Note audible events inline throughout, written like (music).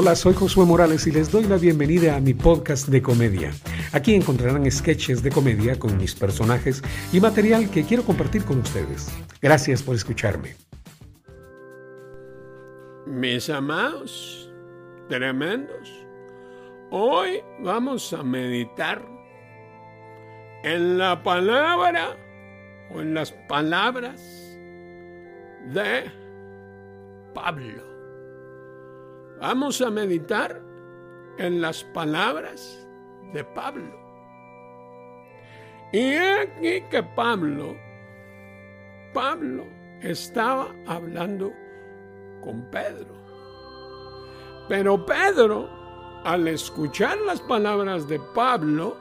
Hola, soy Josué Morales y les doy la bienvenida a mi podcast de comedia. Aquí encontrarán sketches de comedia con mis personajes y material que quiero compartir con ustedes. Gracias por escucharme. Mis amados, tremendos, hoy vamos a meditar en la palabra o en las palabras de Pablo. Vamos a meditar en las palabras de Pablo. Y aquí que Pablo, Pablo estaba hablando con Pedro. Pero Pedro, al escuchar las palabras de Pablo,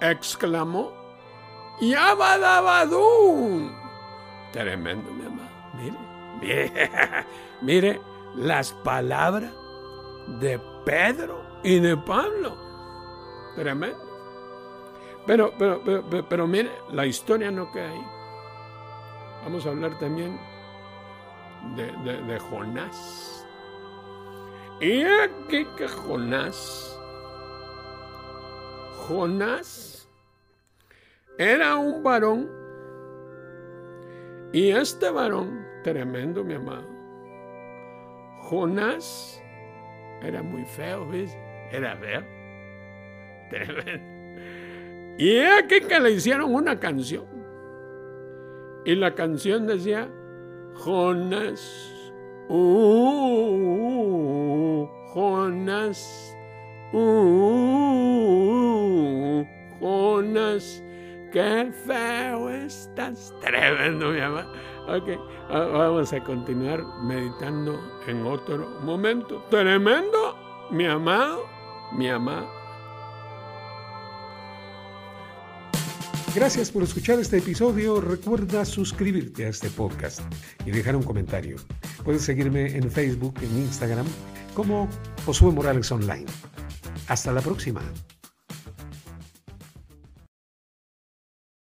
exclamó, ¡Yabadabadú! Tremendo, mi amado. Mire, mire, (laughs) mire las palabras de Pedro y de Pablo. Tremendo. Pero, pero, pero, pero, mire, la historia no queda ahí. Vamos a hablar también de, de, de Jonás. Y aquí que Jonás, Jonás era un varón y este varón, tremendo mi amado, Jonás era muy feo, ¿ves? Era feo. Y aquí que le hicieron una canción. Y la canción decía, Jonás, uh, Jonás, uh, Jonás, qué feo estás. Tremendo, mi amor. Ok, vamos a continuar meditando en otro momento. Tremendo, mi amado, mi amado. Gracias por escuchar este episodio. Recuerda suscribirte a este podcast y dejar un comentario. Puedes seguirme en Facebook, en Instagram, como Josué Morales Online. Hasta la próxima.